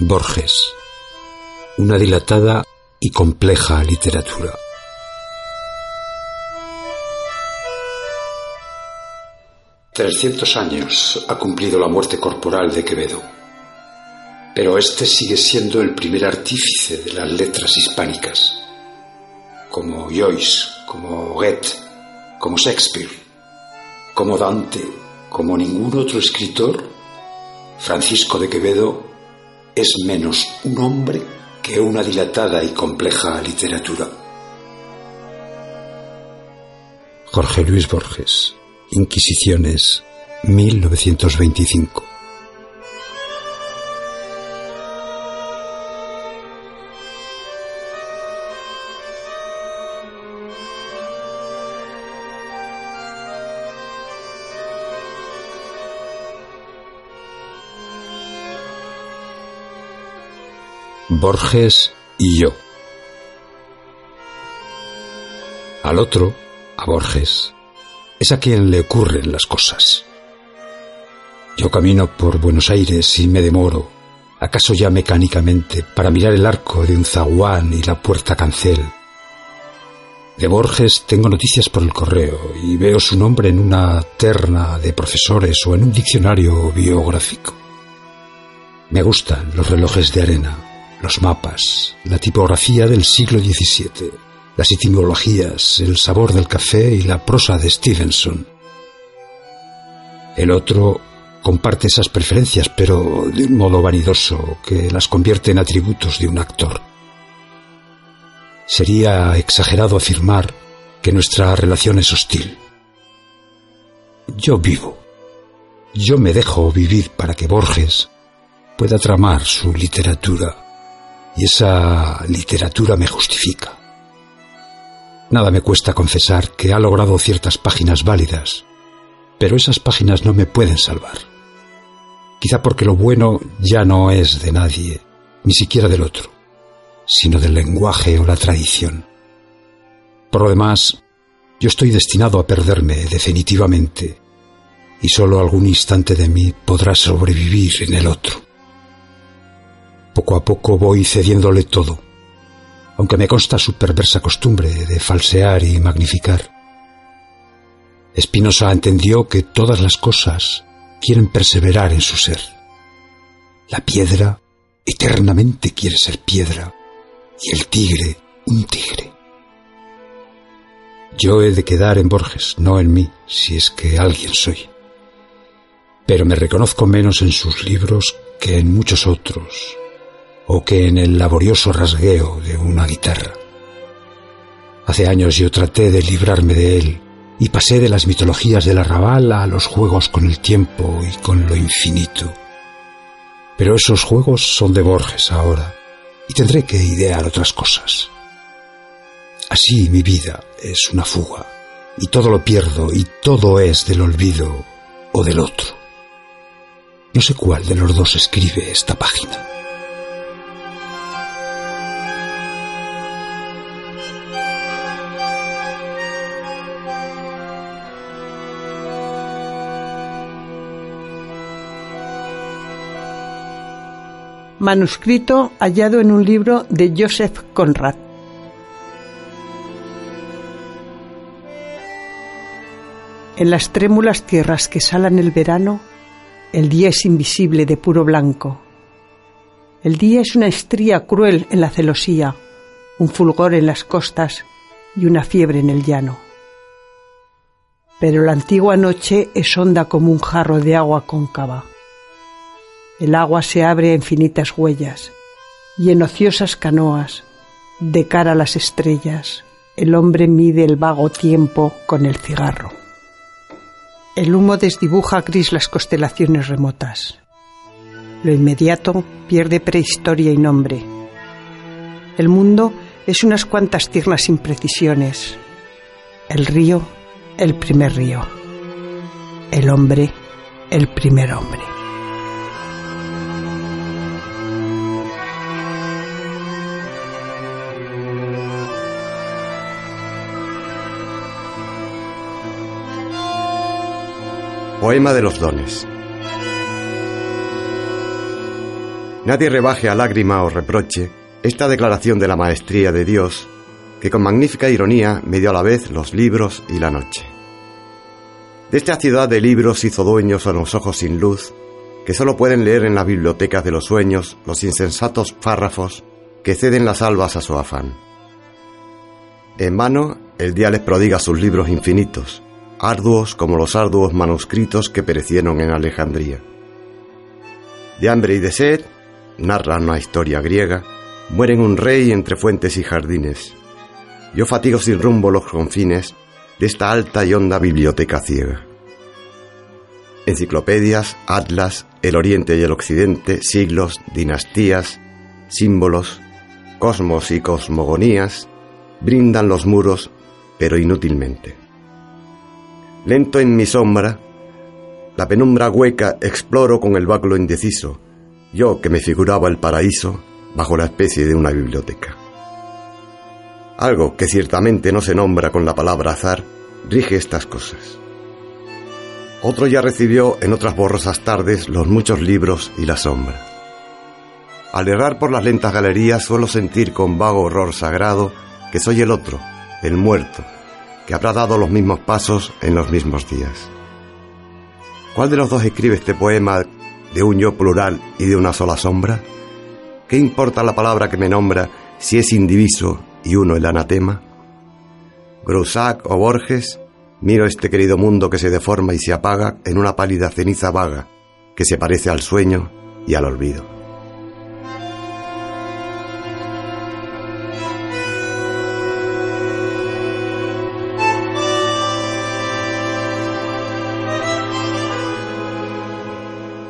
Borges. Una dilatada y compleja literatura. Trescientos años ha cumplido la muerte corporal de Quevedo, pero este sigue siendo el primer artífice de las letras hispánicas, como Joyce, como Goethe, como Shakespeare, como Dante, como ningún otro escritor, Francisco de Quevedo es menos un hombre que una dilatada y compleja literatura. Jorge Luis Borges, Inquisiciones, 1925. Borges y yo. Al otro, a Borges, es a quien le ocurren las cosas. Yo camino por Buenos Aires y me demoro, acaso ya mecánicamente, para mirar el arco de un zaguán y la puerta cancel. De Borges tengo noticias por el correo y veo su nombre en una terna de profesores o en un diccionario biográfico. Me gustan los relojes de arena, los mapas, la tipografía del siglo XVII, las etimologías, el sabor del café y la prosa de Stevenson. El otro comparte esas preferencias, pero de un modo vanidoso que las convierte en atributos de un actor. Sería exagerado afirmar que nuestra relación es hostil. Yo vivo. Yo me dejo vivir para que Borges pueda tramar su literatura y esa literatura me justifica. Nada me cuesta confesar que ha logrado ciertas páginas válidas, pero esas páginas no me pueden salvar. Quizá porque lo bueno ya no es de nadie, ni siquiera del otro, sino del lenguaje o la tradición. Por lo demás, yo estoy destinado a perderme definitivamente, y solo algún instante de mí podrá sobrevivir en el otro. Poco a poco voy cediéndole todo, aunque me consta su perversa costumbre de falsear y magnificar. Espinosa entendió que todas las cosas quieren perseverar en su ser. La piedra eternamente quiere ser piedra y el tigre un tigre. Yo he de quedar en Borges, no en mí, si es que alguien soy. Pero me reconozco menos en sus libros que en muchos otros, o que en el laborioso rasgueo de una guitarra. Hace años yo traté de librarme de él y pasé de las mitologías del arrabal a los juegos con el tiempo y con lo infinito. Pero esos juegos son de Borges ahora y tendré que idear otras cosas. Así mi vida es una fuga y todo lo pierdo y todo es del olvido o del otro. No sé cuál de los dos escribe esta página. Manuscrito hallado en un libro de Joseph Conrad. En las trémulas tierras que salan el verano, el día es invisible de puro blanco. El día es una estría cruel en la celosía, un fulgor en las costas y una fiebre en el llano. Pero la antigua noche es honda como un jarro de agua cóncava. El agua se abre a infinitas huellas y en ociosas canoas, de cara a las estrellas, el hombre mide el vago tiempo con el cigarro. El humo desdibuja gris las constelaciones remotas. Lo inmediato pierde prehistoria y nombre. El mundo es unas cuantas tiernas imprecisiones. El río, el primer río. El hombre, el primer hombre. Poema de los dones. Nadie rebaje a lágrima o reproche esta declaración de la maestría de Dios, que con magnífica ironía me dio a la vez los libros y la noche. De esta ciudad de libros hizo dueños a los ojos sin luz, que solo pueden leer en las bibliotecas de los sueños los insensatos párrafos que ceden las albas a su afán. En vano, el día les prodiga sus libros infinitos, arduos como los arduos manuscritos que perecieron en Alejandría. De hambre y de sed, narra una historia griega, mueren un rey entre fuentes y jardines. Yo fatigo sin rumbo los confines de esta alta y honda biblioteca ciega. Enciclopedias, atlas, el oriente y el occidente, siglos, dinastías, símbolos, cosmos y cosmogonías, brindan los muros, pero inútilmente. Lento en mi sombra, la penumbra hueca exploro con el báculo indeciso, yo que me figuraba el paraíso bajo la especie de una biblioteca. Algo que ciertamente no se nombra con la palabra azar rige estas cosas. Otro ya recibió en otras borrosas tardes los muchos libros y la sombra. Al errar por las lentas galerías suelo sentir con vago horror sagrado que soy el otro, el muerto, que habrá dado los mismos pasos en los mismos días. ¿Cuál de los dos escribe este poema de un yo plural y de una sola sombra? ¿Qué importa la palabra que me nombra si es indiviso y uno el anatema? Groussac o Borges, miro este querido mundo que se deforma y se apaga en una pálida ceniza vaga que se parece al sueño y al olvido.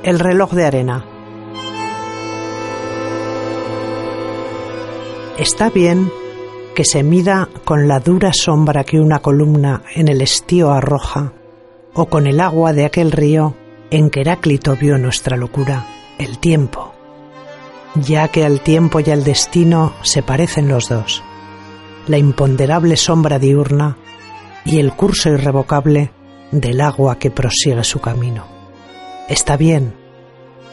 El reloj de arena. Está bien que se mida con la dura sombra que una columna en el estío arroja, o con el agua de aquel río en que Heráclito vio nuestra locura, el tiempo, ya que al tiempo y al destino se parecen los dos, la imponderable sombra diurna y el curso irrevocable del agua que prosigue su camino. Está bien,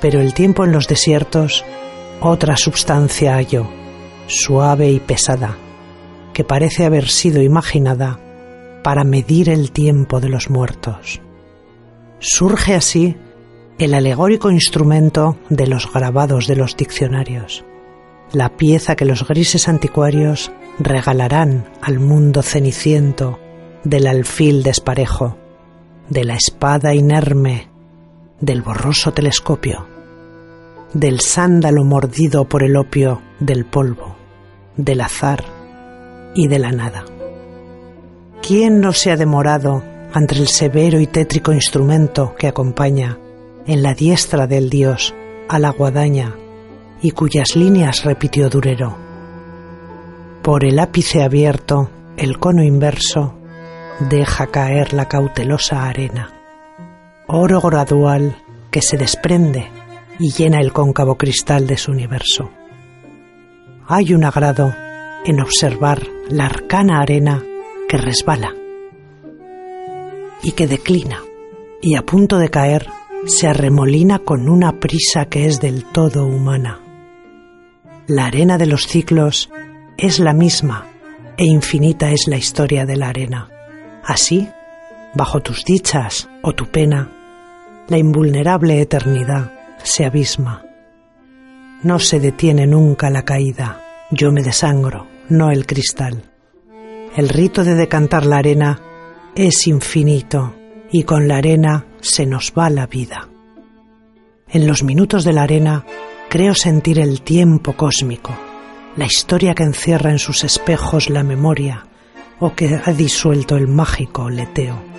pero el tiempo en los desiertos otra sustancia halló, suave y pesada, que parece haber sido imaginada para medir el tiempo de los muertos. Surge así el alegórico instrumento de los grabados de los diccionarios, la pieza que los grises anticuarios regalarán al mundo ceniciento del alfil desparejo, de la espada inerme del borroso telescopio, del sándalo mordido por el opio del polvo, del azar y de la nada. ¿Quién no se ha demorado ante el severo y tétrico instrumento que acompaña en la diestra del dios a la guadaña y cuyas líneas repitió Durero? Por el ápice abierto, el cono inverso deja caer la cautelosa arena oro gradual que se desprende y llena el cóncavo cristal de su universo. Hay un agrado en observar la arcana arena que resbala y que declina y a punto de caer se arremolina con una prisa que es del todo humana. La arena de los ciclos es la misma e infinita es la historia de la arena. Así, bajo tus dichas o tu pena, la invulnerable eternidad se abisma. No se detiene nunca la caída. Yo me desangro, no el cristal. El rito de decantar la arena es infinito y con la arena se nos va la vida. En los minutos de la arena creo sentir el tiempo cósmico, la historia que encierra en sus espejos la memoria o que ha disuelto el mágico leteo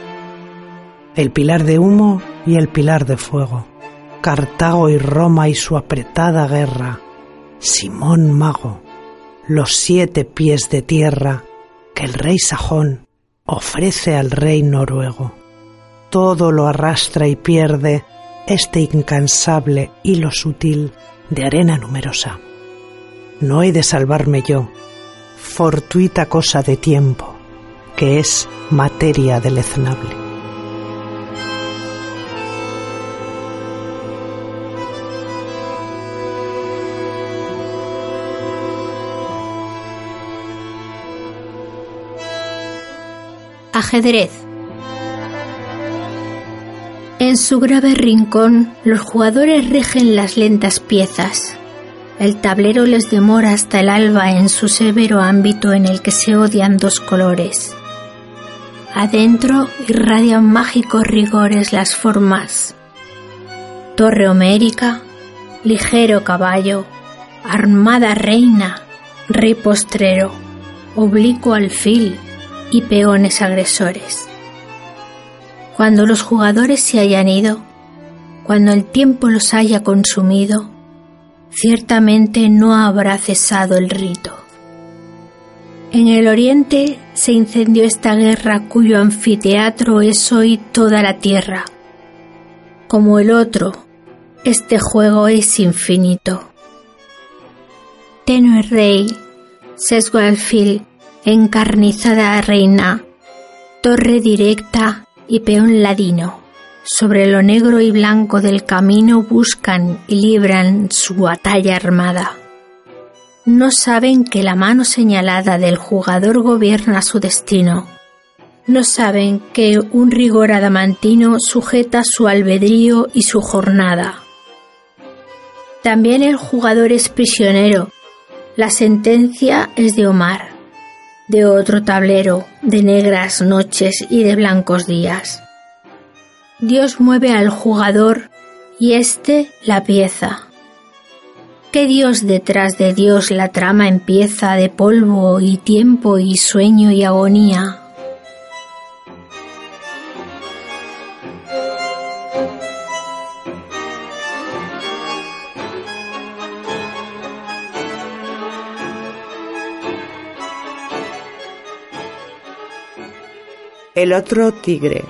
el pilar de humo y el pilar de fuego, Cartago y Roma y su apretada guerra, Simón Mago, los siete pies de tierra que el rey sajón ofrece al rey noruego. Todo lo arrastra y pierde este incansable hilo sutil de arena numerosa. No he de salvarme yo, fortuita cosa de tiempo, que es materia deleznable. Ajedrez. En su grave rincón, los jugadores rigen las lentas piezas. El tablero les demora hasta el alba en su severo ámbito en el que se odian dos colores. Adentro irradian mágicos rigores las formas. Torre homérica, ligero caballo, armada reina, rey postrero, oblicuo alfil y peones agresores. Cuando los jugadores se hayan ido, cuando el tiempo los haya consumido, ciertamente no habrá cesado el rito. En el oriente se incendió esta guerra cuyo anfiteatro es hoy toda la tierra. Como el otro, este juego es infinito. Tenue rey, sesgo alfil, encarnizada reina, torre directa y peón ladino. Sobre lo negro y blanco del camino buscan y libran su batalla armada. No saben que la mano señalada del jugador gobierna su destino. No saben que un rigor adamantino sujeta su albedrío y su jornada. También el jugador es prisionero. La sentencia es de Omar, de otro tablero, de negras noches y de blancos días. Dios mueve al jugador y éste la pieza. ¿Qué Dios detrás de Dios la trama empieza de polvo y tiempo y sueño y agonía? El otro tigre.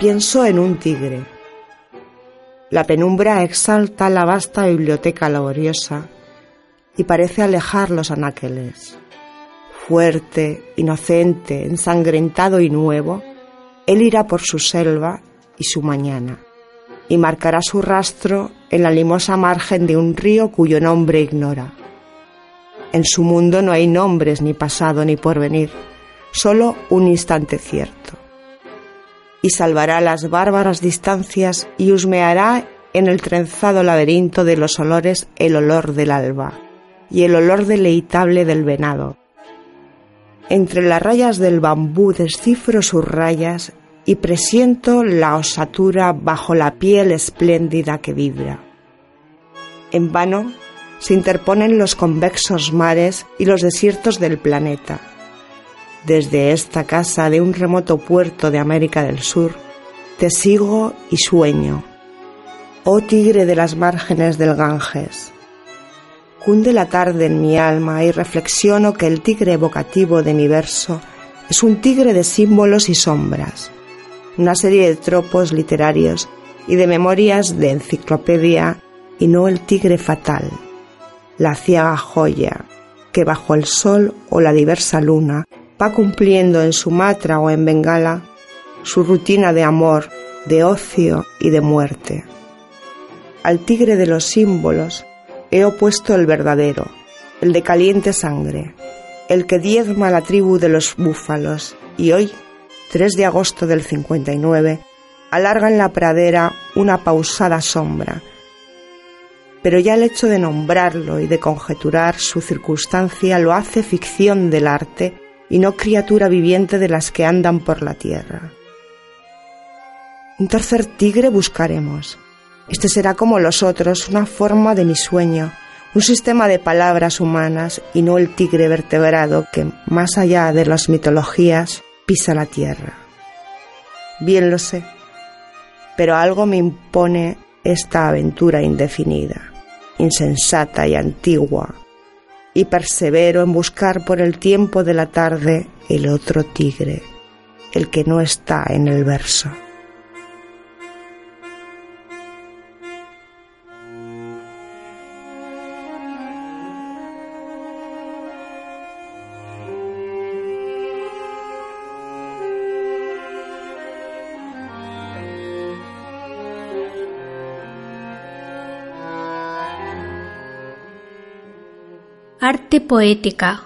Pienso en un tigre. La penumbra exalta la vasta biblioteca laboriosa y parece alejar los anaqueles. Fuerte, inocente, ensangrentado y nuevo, él irá por su selva y su mañana, y marcará su rastro en la limosa margen de un río cuyo nombre ignora. En su mundo no hay nombres, ni pasado, ni porvenir, solo un instante cierto y salvará las bárbaras distancias y husmeará en el trenzado laberinto de los olores el olor del alba y el olor deleitable del venado. Entre las rayas del bambú descifro sus rayas y presiento la osatura bajo la piel espléndida que vibra. En vano se interponen los convexos mares y los desiertos del planeta desde esta casa de un remoto puerto de América del Sur, te sigo y sueño. Oh tigre de las márgenes del Ganges. Cunde la tarde en mi alma y reflexiono que el tigre evocativo de mi verso es un tigre de símbolos y sombras, una serie de tropos literarios y de memorias de enciclopedia y no el tigre fatal, la ciaga joya que bajo el sol o la diversa luna va cumpliendo en Sumatra o en Bengala su rutina de amor, de ocio y de muerte. Al tigre de los símbolos he opuesto el verdadero, el de caliente sangre, el que diezma la tribu de los búfalos y hoy, 3 de agosto del 59, alarga en la pradera una pausada sombra. Pero ya el hecho de nombrarlo y de conjeturar su circunstancia lo hace ficción del arte y no criatura viviente de las que andan por la tierra. Un tercer tigre buscaremos. Este será como los otros, una forma de mi sueño, un sistema de palabras humanas y no el tigre vertebrado que, más allá de las mitologías, pisa la tierra. Bien lo sé, pero algo me impone esta aventura indefinida, insensata y antigua, y persevero en buscar por el tiempo de la tarde el otro tigre, el que no está en el verso. Arte poética.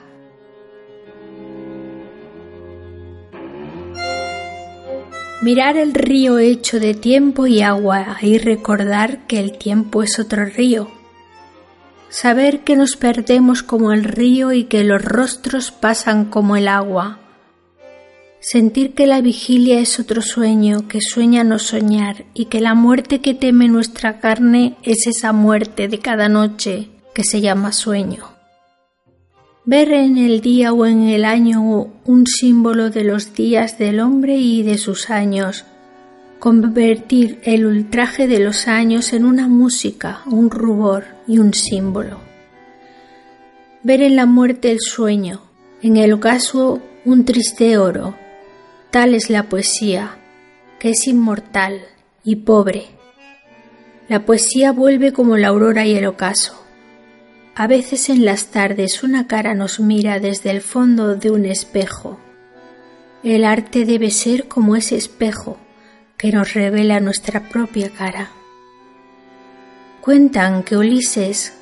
Mirar el río hecho de tiempo y agua y recordar que el tiempo es otro río. Saber que nos perdemos como el río y que los rostros pasan como el agua. Sentir que la vigilia es otro sueño, que sueña no soñar y que la muerte que teme nuestra carne es esa muerte de cada noche que se llama sueño. Ver en el día o en el año un símbolo de los días del hombre y de sus años. Convertir el ultraje de los años en una música, un rubor y un símbolo. Ver en la muerte el sueño, en el ocaso un triste oro. Tal es la poesía, que es inmortal y pobre. La poesía vuelve como la aurora y el ocaso a veces en las tardes una cara nos mira desde el fondo de un espejo. El arte debe ser como ese espejo que nos revela nuestra propia cara. Cuentan que Ulises,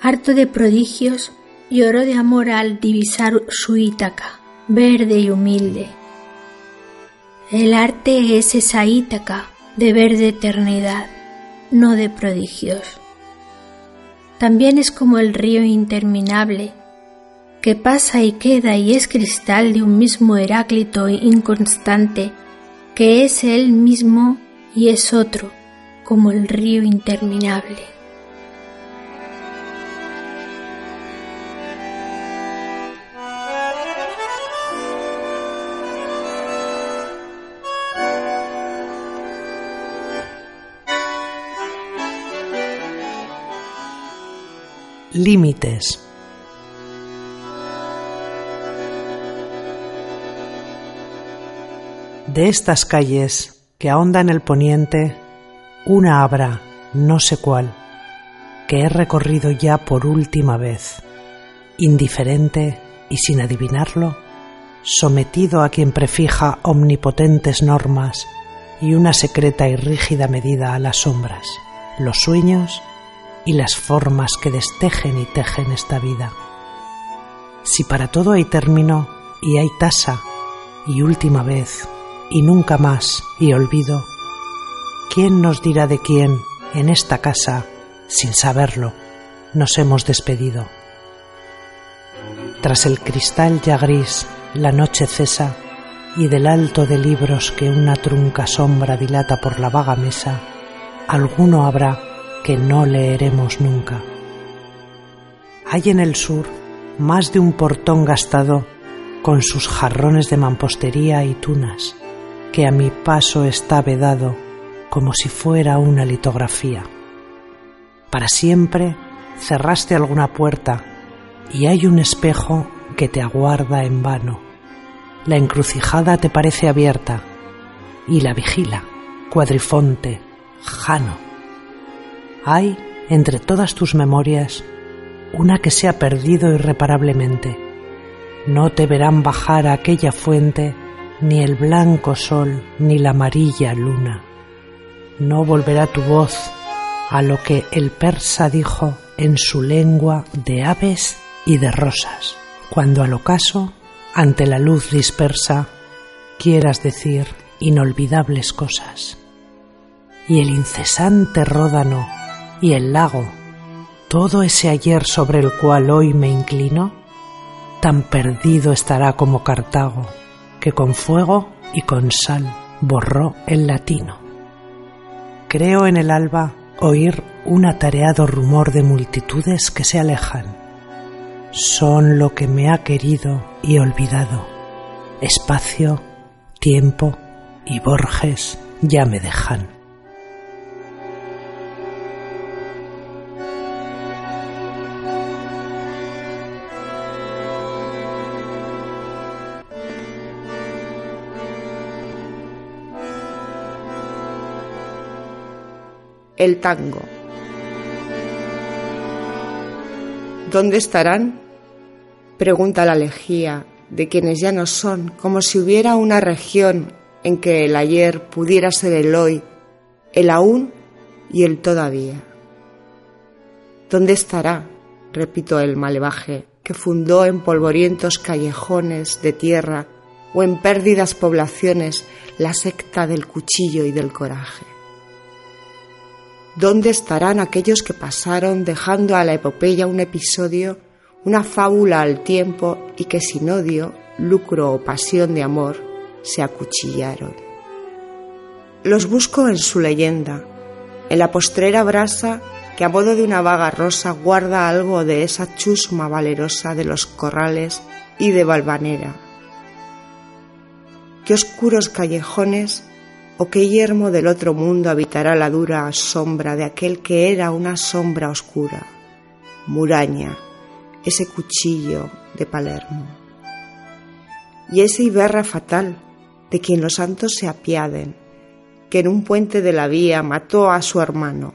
harto de prodigios, lloró de amor al divisar su Ítaca, verde y humilde. El arte es esa Ítaca de verde eternidad, no de prodigios también es como el río interminable, que pasa y queda y es cristal de un mismo Heráclito inconstante, que es él mismo y es otro, como el río interminable. Límites. De estas calles que ahondan el poniente, una habrá, no sé cuál, que he recorrido ya por última vez, indiferente y sin adivinarlo, sometido a quien prefija omnipotentes normas y una secreta y rígida medida a las sombras, los sueños y las formas que destejen y tejen esta vida. Si para todo hay término y hay tasa y última vez y nunca más y olvido, ¿quién nos dirá de quién en esta casa, sin saberlo, nos hemos despedido? Tras el cristal ya gris, la noche cesa y del alto de libros que una trunca sombra dilata por la vaga mesa, alguno habrá que no leeremos nunca. Hay en el sur más de un portón gastado con sus jarrones de mampostería y tunas, que a mi paso está vedado como si fuera una litografía. Para siempre cerraste alguna puerta y hay un espejo que te aguarda en vano. La encrucijada te parece abierta y la vigila, cuadrifonte, jano hay, entre todas tus memorias, una que se ha perdido irreparablemente. No te verán bajar a aquella fuente ni el blanco sol ni la amarilla luna. No volverá tu voz a lo que el persa dijo en su lengua de aves y de rosas, cuando al ocaso, ante la luz dispersa, quieras decir inolvidables cosas. Y el incesante ródano y el lago, todo ese ayer sobre el cual hoy me inclino, tan perdido estará como Cartago, que con fuego y con sal borró el latino. Creo en el alba oír un atareado rumor de multitudes que se alejan. Son lo que me ha querido y olvidado. Espacio, tiempo y Borges ya me dejan. El tango. ¿Dónde estarán? Pregunta la lejía de quienes ya no son, como si hubiera una región en que el ayer pudiera ser el hoy, el aún y el todavía. ¿Dónde estará? repito el malevaje que fundó en polvorientos callejones de tierra o en pérdidas poblaciones la secta del cuchillo y del coraje. ¿Dónde estarán aquellos que pasaron dejando a la epopeya un episodio, una fábula al tiempo y que sin odio, lucro o pasión de amor se acuchillaron? Los busco en su leyenda, en la postrera brasa que a modo de una vaga rosa guarda algo de esa chusma valerosa de los corrales y de Valvanera. Qué oscuros callejones ¿O qué yermo del otro mundo habitará la dura sombra de aquel que era una sombra oscura? Muraña, ese cuchillo de Palermo. Y ese Iberra fatal, de quien los santos se apiaden, que en un puente de la vía mató a su hermano,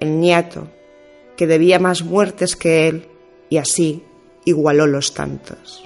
el nieto, que debía más muertes que él, y así igualó los tantos.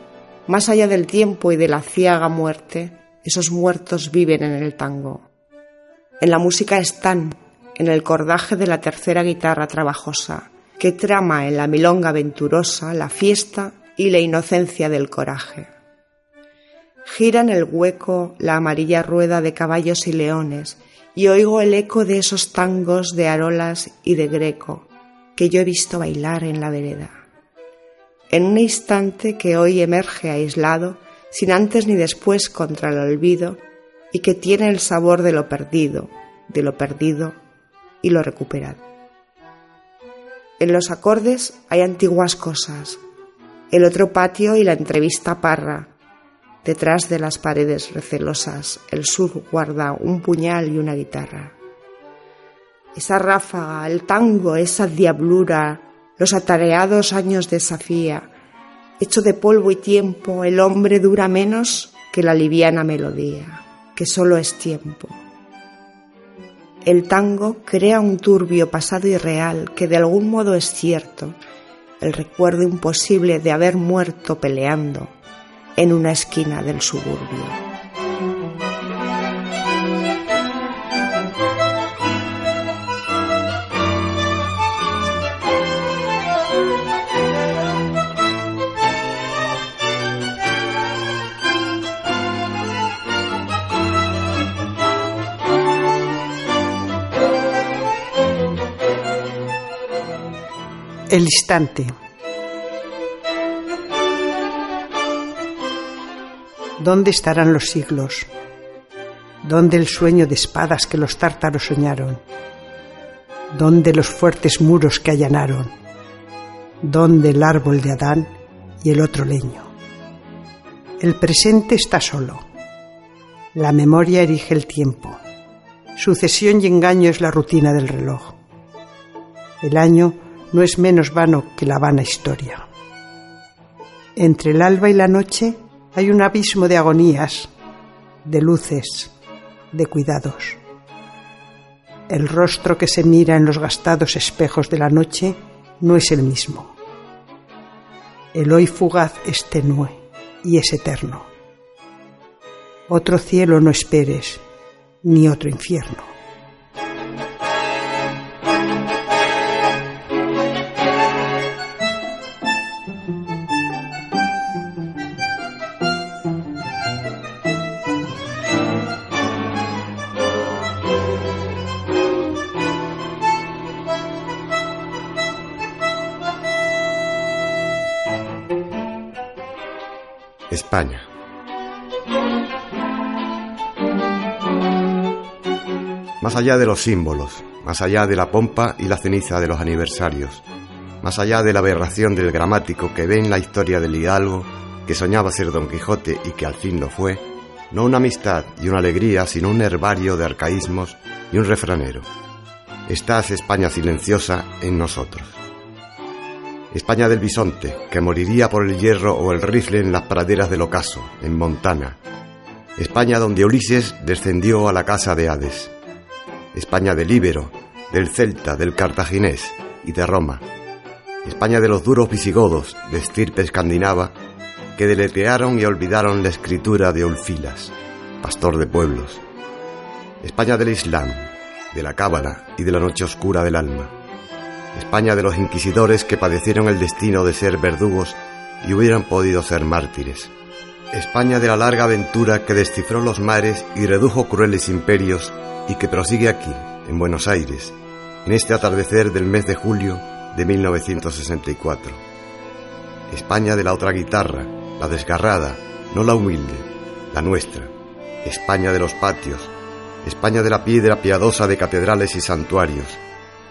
más allá del tiempo y de la ciaga muerte, esos muertos viven en el tango. En la música están, en el cordaje de la tercera guitarra trabajosa, que trama en la milonga venturosa la fiesta y la inocencia del coraje. Gira en el hueco la amarilla rueda de caballos y leones, y oigo el eco de esos tangos de Arolas y de Greco que yo he visto bailar en la vereda en un instante que hoy emerge aislado, sin antes ni después contra el olvido, y que tiene el sabor de lo perdido, de lo perdido y lo recuperado. En los acordes hay antiguas cosas, el otro patio y la entrevista parra. Detrás de las paredes recelosas, el sur guarda un puñal y una guitarra. Esa ráfaga, el tango, esa diablura, los atareados años de Safía. Hecho de polvo y tiempo, el hombre dura menos que la liviana melodía, que solo es tiempo. El tango crea un turbio pasado irreal que de algún modo es cierto, el recuerdo imposible de haber muerto peleando en una esquina del suburbio. El instante. ¿Dónde estarán los siglos? ¿Dónde el sueño de espadas que los tártaros soñaron? ¿Dónde los fuertes muros que allanaron? ¿Dónde el árbol de Adán y el otro leño? El presente está solo. La memoria erige el tiempo. Sucesión y engaño es la rutina del reloj. El año no es menos vano que la vana historia. Entre el alba y la noche hay un abismo de agonías, de luces, de cuidados. El rostro que se mira en los gastados espejos de la noche no es el mismo. El hoy fugaz es tenue y es eterno. Otro cielo no esperes, ni otro infierno. España. Más allá de los símbolos, más allá de la pompa y la ceniza de los aniversarios, más allá de la aberración del gramático que ve en la historia del hidalgo que soñaba ser Don Quijote y que al fin lo fue, no una amistad y una alegría, sino un herbario de arcaísmos y un refranero. Estás, España silenciosa, en nosotros. España del bisonte, que moriría por el hierro o el rifle en las praderas del ocaso, en Montana. España donde Ulises descendió a la casa de Hades. España del Íbero, del Celta, del Cartaginés y de Roma. España de los duros visigodos, de estirpe escandinava, que deletearon y olvidaron la escritura de Ulfilas, pastor de pueblos. España del Islam, de la Cábala y de la noche oscura del alma. España de los inquisidores que padecieron el destino de ser verdugos y hubieran podido ser mártires. España de la larga aventura que descifró los mares y redujo crueles imperios y que prosigue aquí, en Buenos Aires, en este atardecer del mes de julio de 1964. España de la otra guitarra, la desgarrada, no la humilde, la nuestra. España de los patios, España de la piedra piadosa de catedrales y santuarios,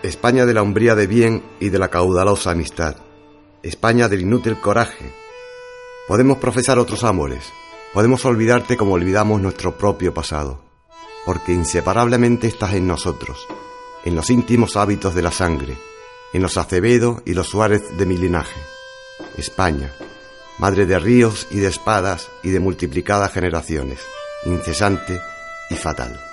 España de la umbría de bien y de la caudalosa amistad, España del inútil coraje. Podemos profesar otros amores, podemos olvidarte como olvidamos nuestro propio pasado, porque inseparablemente estás en nosotros, en los íntimos hábitos de la sangre, en los Acevedo y los Suárez de mi linaje. España, madre de ríos y de espadas y de multiplicadas generaciones, incesante y fatal.